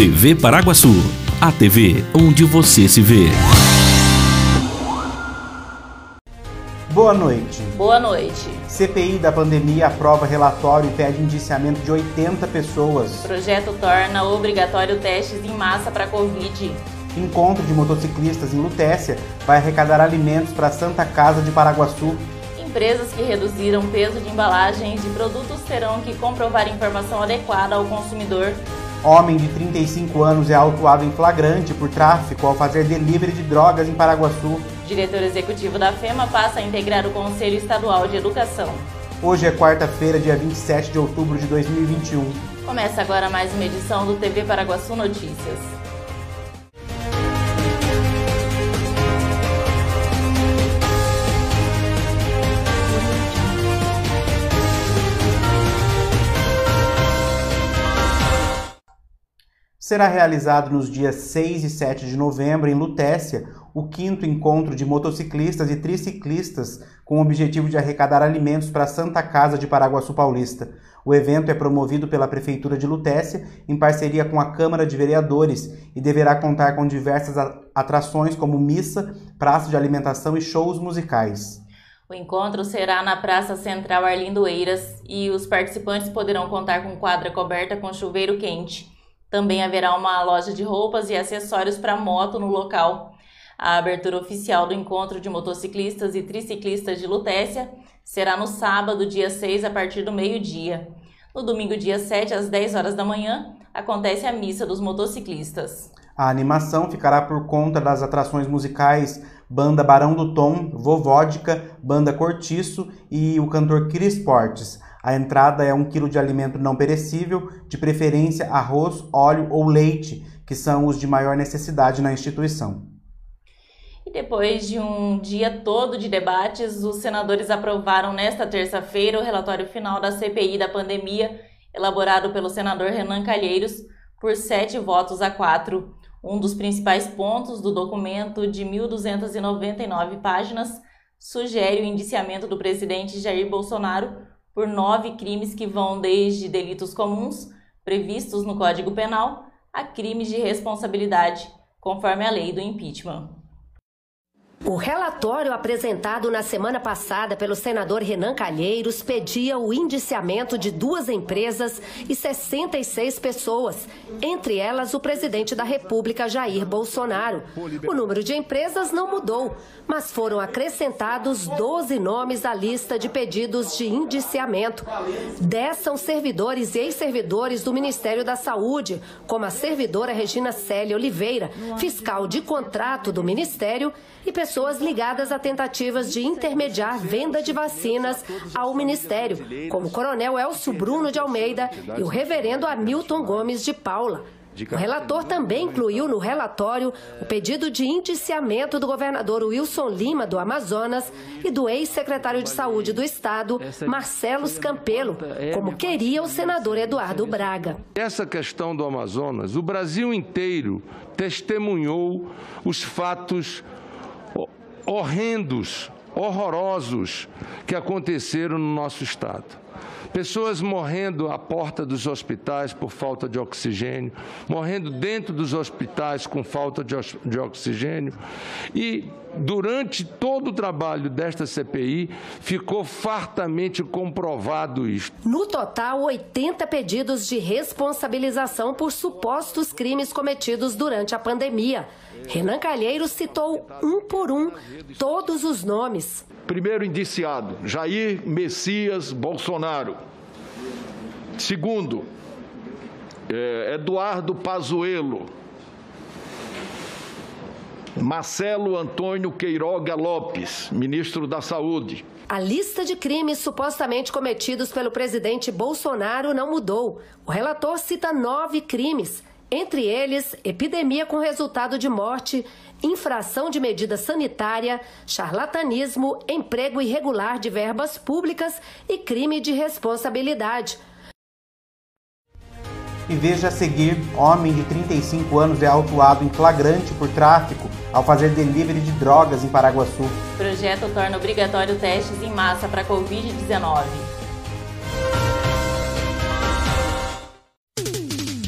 TV Paraguaçu, a TV onde você se vê. Boa noite. Boa noite. CPI da pandemia aprova relatório e pede indiciamento de 80 pessoas. Projeto torna obrigatório testes em massa para Covid. Encontro de motociclistas em Lutécia vai arrecadar alimentos para a Santa Casa de Paraguaçu. Empresas que reduziram o peso de embalagens de produtos terão que comprovar informação adequada ao consumidor. Homem de 35 anos é autuado em flagrante por tráfico ao fazer delivery de drogas em Paraguaçu. Diretor executivo da FEMA passa a integrar o Conselho Estadual de Educação. Hoje é quarta-feira, dia 27 de outubro de 2021. Começa agora mais uma edição do TV Paraguaçu Notícias. Será realizado nos dias 6 e 7 de novembro em Lutécia o quinto encontro de motociclistas e triciclistas com o objetivo de arrecadar alimentos para a Santa Casa de Paraguaçu Paulista. O evento é promovido pela Prefeitura de Lutécia em parceria com a Câmara de Vereadores e deverá contar com diversas atrações como missa, praça de alimentação e shows musicais. O encontro será na Praça Central Arlindo Eiras e os participantes poderão contar com quadra coberta com chuveiro quente. Também haverá uma loja de roupas e acessórios para moto no local. A abertura oficial do encontro de motociclistas e triciclistas de Lutécia será no sábado, dia 6, a partir do meio-dia. No domingo, dia 7, às 10 horas da manhã, acontece a missa dos motociclistas. A animação ficará por conta das atrações musicais Banda Barão do Tom, Vovodka, Banda Cortiço e o cantor Cris Portes. A entrada é um quilo de alimento não perecível, de preferência arroz, óleo ou leite, que são os de maior necessidade na instituição. E depois de um dia todo de debates, os senadores aprovaram nesta terça-feira o relatório final da CPI da pandemia, elaborado pelo senador Renan Calheiros, por sete votos a quatro. Um dos principais pontos do documento de 1.299 páginas sugere o indiciamento do presidente Jair Bolsonaro por nove crimes que vão desde delitos comuns, previstos no Código Penal, a crimes de responsabilidade, conforme a lei do impeachment. O relatório apresentado na semana passada pelo senador Renan Calheiros pedia o indiciamento de duas empresas e 66 pessoas, entre elas o presidente da República, Jair Bolsonaro. O número de empresas não mudou, mas foram acrescentados 12 nomes à lista de pedidos de indiciamento. Dez são servidores e ex-servidores do Ministério da Saúde, como a servidora Regina Célia Oliveira, fiscal de contrato do Ministério e pessoas ligadas a tentativas de intermediar venda de vacinas ao Ministério, como o Coronel Elcio Bruno de Almeida e o Reverendo Hamilton Gomes de Paula. O relator também incluiu no relatório o pedido de indiciamento do governador Wilson Lima, do Amazonas, e do ex-secretário de Saúde do Estado, Marcelo Campelo, como queria o senador Eduardo Braga. Essa questão do Amazonas, o Brasil inteiro testemunhou os fatos horrendos, horrorosos que aconteceram no nosso estado. Pessoas morrendo à porta dos hospitais por falta de oxigênio, morrendo dentro dos hospitais com falta de, oxigênio. E durante todo o trabalho desta CPI, ficou fartamente comprovado isto. No total, 80 pedidos de responsabilização por supostos crimes cometidos durante a pandemia. Renan Calheiros citou um por um todos os nomes. Primeiro indiciado, Jair Messias Bolsonaro. Segundo, é, Eduardo Pazuello. Marcelo Antônio Queiroga Lopes, ministro da Saúde. A lista de crimes supostamente cometidos pelo presidente Bolsonaro não mudou. O relator cita nove crimes entre eles, epidemia com resultado de morte, infração de medida sanitária, charlatanismo, emprego irregular de verbas públicas e crime de responsabilidade. E veja a seguir: homem de 35 anos é autuado em flagrante por tráfico ao fazer delivery de drogas em Paraguaçu. O projeto torna obrigatório testes em massa para Covid-19.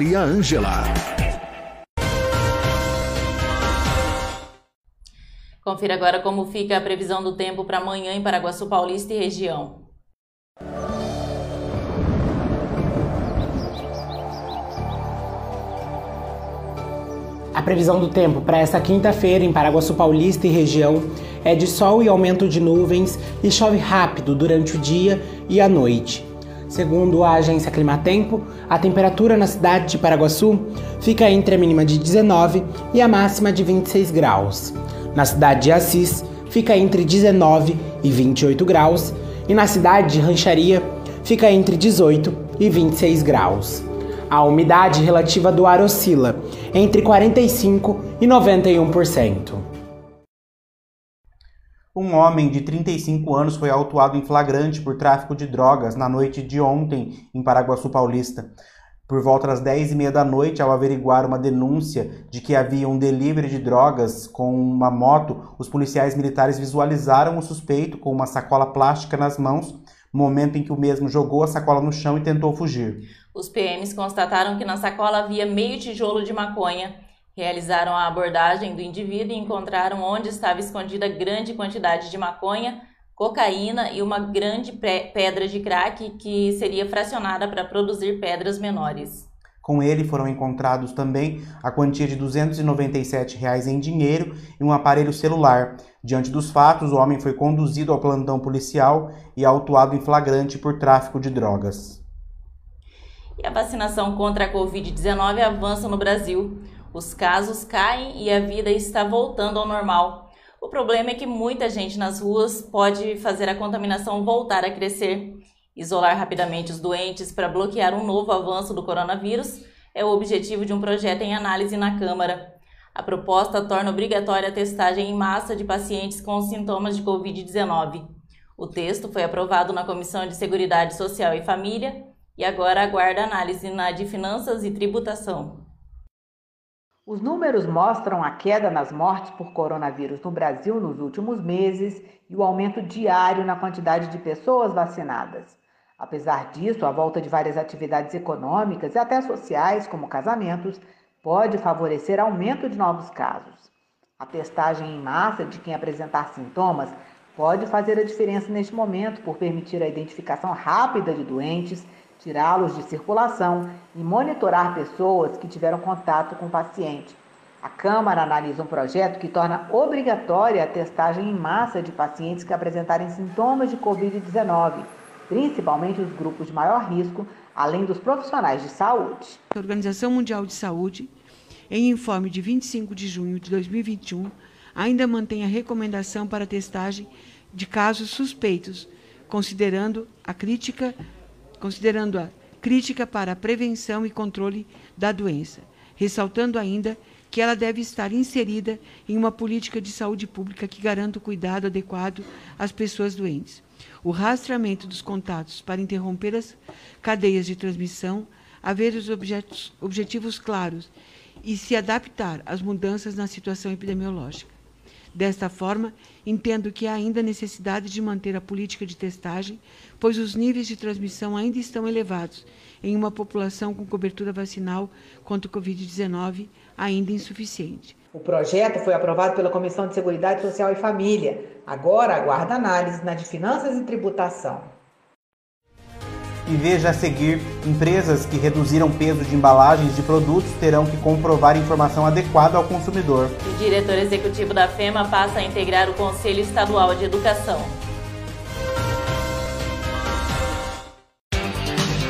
Maria Ângela. Confira agora como fica a previsão do tempo para amanhã em Paraguaçu Paulista e região. A previsão do tempo para esta quinta-feira em Paraguaçu Paulista e região é de sol e aumento de nuvens e chove rápido durante o dia e a noite. Segundo a agência Climatempo, a temperatura na cidade de Paraguaçu fica entre a mínima de 19 e a máxima de 26 graus. Na cidade de Assis, fica entre 19 e 28 graus, e na cidade de Rancharia, fica entre 18 e 26 graus. A umidade relativa do ar oscila entre 45 e 91%. Um homem de 35 anos foi autuado em flagrante por tráfico de drogas na noite de ontem em Paraguaçu Paulista. Por volta das 10 e meia da noite, ao averiguar uma denúncia de que havia um delivery de drogas com uma moto, os policiais militares visualizaram o suspeito com uma sacola plástica nas mãos, momento em que o mesmo jogou a sacola no chão e tentou fugir. Os PMs constataram que na sacola havia meio tijolo de maconha Realizaram a abordagem do indivíduo e encontraram onde estava escondida grande quantidade de maconha, cocaína e uma grande pedra de crack que seria fracionada para produzir pedras menores. Com ele foram encontrados também a quantia de 297 reais em dinheiro e um aparelho celular. Diante dos fatos, o homem foi conduzido ao plantão policial e autuado em flagrante por tráfico de drogas. E a vacinação contra a Covid-19 avança no Brasil. Os casos caem e a vida está voltando ao normal. O problema é que muita gente nas ruas pode fazer a contaminação voltar a crescer. Isolar rapidamente os doentes para bloquear um novo avanço do coronavírus é o objetivo de um projeto em análise na Câmara. A proposta torna obrigatória a testagem em massa de pacientes com sintomas de Covid-19. O texto foi aprovado na Comissão de Seguridade Social e Família e agora aguarda análise na de Finanças e Tributação. Os números mostram a queda nas mortes por coronavírus no Brasil nos últimos meses e o aumento diário na quantidade de pessoas vacinadas. Apesar disso, a volta de várias atividades econômicas e até sociais, como casamentos, pode favorecer aumento de novos casos. A testagem em massa de quem apresentar sintomas pode fazer a diferença neste momento por permitir a identificação rápida de doentes tirá-los de circulação e monitorar pessoas que tiveram contato com o paciente. A Câmara analisa um projeto que torna obrigatória a testagem em massa de pacientes que apresentarem sintomas de Covid-19. principalmente os grupos de maior risco, além dos profissionais de saúde. A Organização Mundial de Saúde, em informe de 25 de junho de 2021, ainda mantém a recomendação para testagem de casos suspeitos, considerando a crítica, considerando a crítica para a prevenção e controle da doença, ressaltando ainda que ela deve estar inserida em uma política de saúde pública que garanta o cuidado adequado às pessoas doentes. O rastreamento dos contatos para interromper as cadeias de transmissão, haver os objetos, objetivos claros e se adaptar às mudanças na situação epidemiológica. Desta forma, entendo que há ainda necessidade de manter a política de testagem, pois os níveis de transmissão ainda estão elevados em uma população com cobertura vacinal contra o Covid-19 ainda insuficiente. O projeto foi aprovado pela Comissão de Seguridade Social e Família. Agora aguarda análise na de Finanças e Tributação. E veja a seguir: empresas que reduziram peso de embalagens de produtos terão que comprovar informação adequada ao consumidor. O diretor executivo da FEMA passa a integrar o Conselho Estadual de Educação.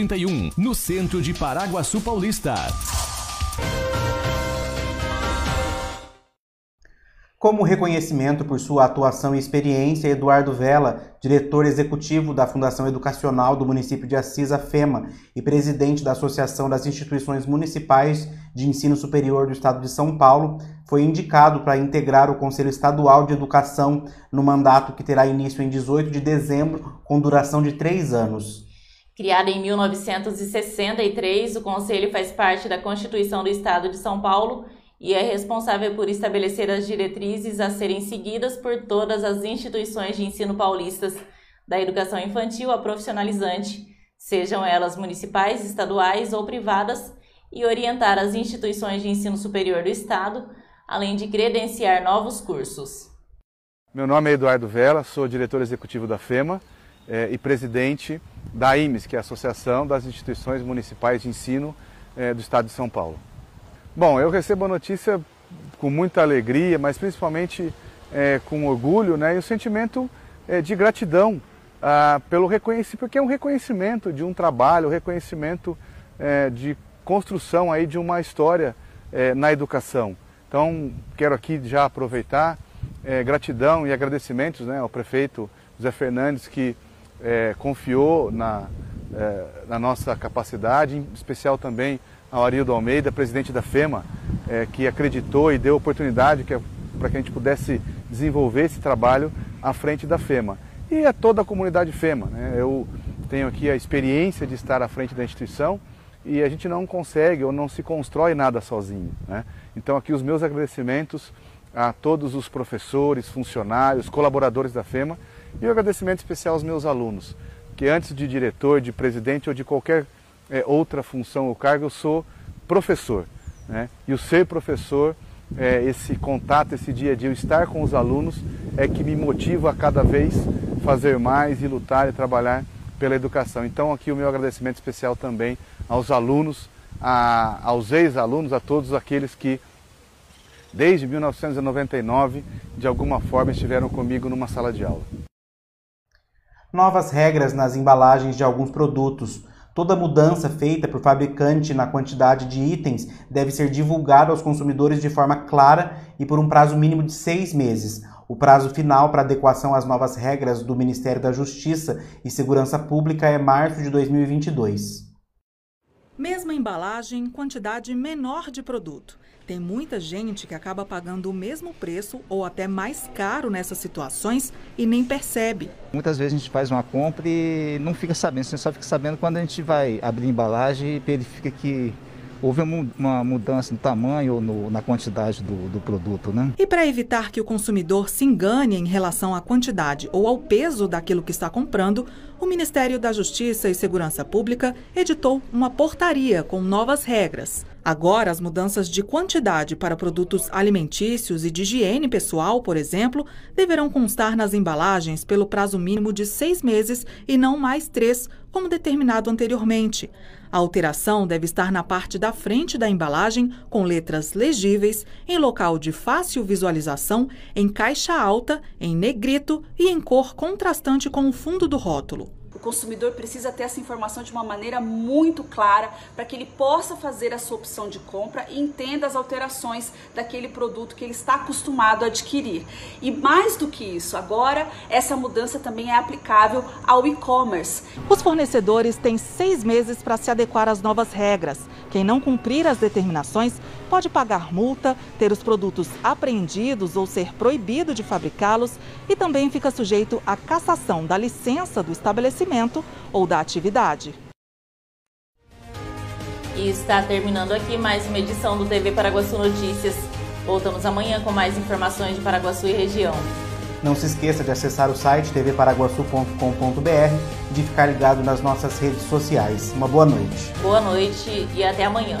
31, no centro de Paraguaçu Paulista. Como reconhecimento por sua atuação e experiência, Eduardo Vela, diretor executivo da Fundação Educacional do município de Assis, a FEMA, e presidente da Associação das Instituições Municipais de Ensino Superior do Estado de São Paulo, foi indicado para integrar o Conselho Estadual de Educação no mandato que terá início em 18 de dezembro, com duração de três anos. Criado em 1963, o Conselho faz parte da Constituição do Estado de São Paulo e é responsável por estabelecer as diretrizes a serem seguidas por todas as instituições de ensino paulistas, da educação infantil a profissionalizante, sejam elas municipais, estaduais ou privadas, e orientar as instituições de ensino superior do Estado, além de credenciar novos cursos. Meu nome é Eduardo Vela, sou diretor executivo da FEMA eh, e presidente da IMES, que é a Associação das Instituições Municipais de Ensino eh, do Estado de São Paulo. Bom, eu recebo a notícia com muita alegria, mas principalmente é, com orgulho né, e o sentimento é, de gratidão ah, pelo reconhecimento, porque é um reconhecimento de um trabalho, um reconhecimento é, de construção aí de uma história na educação. Então, quero aqui já aproveitar gratidão e agradecimentos né, ao prefeito José Fernandes, que confiou na, na nossa capacidade, em especial também ao Arildo Almeida, presidente da FEMA, é, que acreditou e deu oportunidade para que a gente pudesse desenvolver esse trabalho à frente da FEMA. E a toda a comunidade FEMA. Né? Eu tenho aqui a experiência de estar à frente da instituição e a gente não consegue ou não se constrói nada sozinho. Né? Então aqui os meus agradecimentos a todos os professores, funcionários, colaboradores da FEMA e um agradecimento especial aos meus alunos, que antes de diretor, de presidente ou de qualquer é, outra função ou cargo, eu sou professor. Né? E o ser professor, é, esse contato, esse dia a dia, o estar com os alunos, é que me motiva a cada vez fazer mais e lutar e trabalhar pela educação. Então aqui o meu agradecimento especial também aos alunos, a, aos ex-alunos, a todos aqueles que desde 1999 de alguma forma estiveram comigo numa sala de aula. Novas regras nas embalagens de alguns produtos. Toda mudança feita por fabricante na quantidade de itens deve ser divulgada aos consumidores de forma clara e por um prazo mínimo de seis meses. O prazo final para adequação às novas regras do Ministério da Justiça e Segurança Pública é março de 2022. Mesma embalagem, quantidade menor de produto. Tem muita gente que acaba pagando o mesmo preço ou até mais caro nessas situações e nem percebe. Muitas vezes a gente faz uma compra e não fica sabendo, você só fica sabendo quando a gente vai abrir a embalagem e verifica que houve uma mudança no tamanho ou no, na quantidade do, do produto. Né? E para evitar que o consumidor se engane em relação à quantidade ou ao peso daquilo que está comprando, o Ministério da Justiça e Segurança Pública editou uma portaria com novas regras. Agora, as mudanças de quantidade para produtos alimentícios e de higiene pessoal, por exemplo, deverão constar nas embalagens pelo prazo mínimo de seis meses e não mais três, como determinado anteriormente. A alteração deve estar na parte da frente da embalagem, com letras legíveis, em local de fácil visualização, em caixa alta, em negrito e em cor contrastante com o fundo do rótulo. Consumidor precisa ter essa informação de uma maneira muito clara para que ele possa fazer a sua opção de compra e entenda as alterações daquele produto que ele está acostumado a adquirir. E mais do que isso, agora essa mudança também é aplicável ao e-commerce. Os fornecedores têm seis meses para se adequar às novas regras. Quem não cumprir as determinações pode pagar multa, ter os produtos apreendidos ou ser proibido de fabricá-los e também fica sujeito à cassação da licença do estabelecimento ou da atividade. E está terminando aqui mais uma edição do TV Paraguaçu Notícias. Voltamos amanhã com mais informações de Paraguaçu e região. Não se esqueça de acessar o site tvparaguaçu.com.br e de ficar ligado nas nossas redes sociais. Uma boa noite. Boa noite e até amanhã.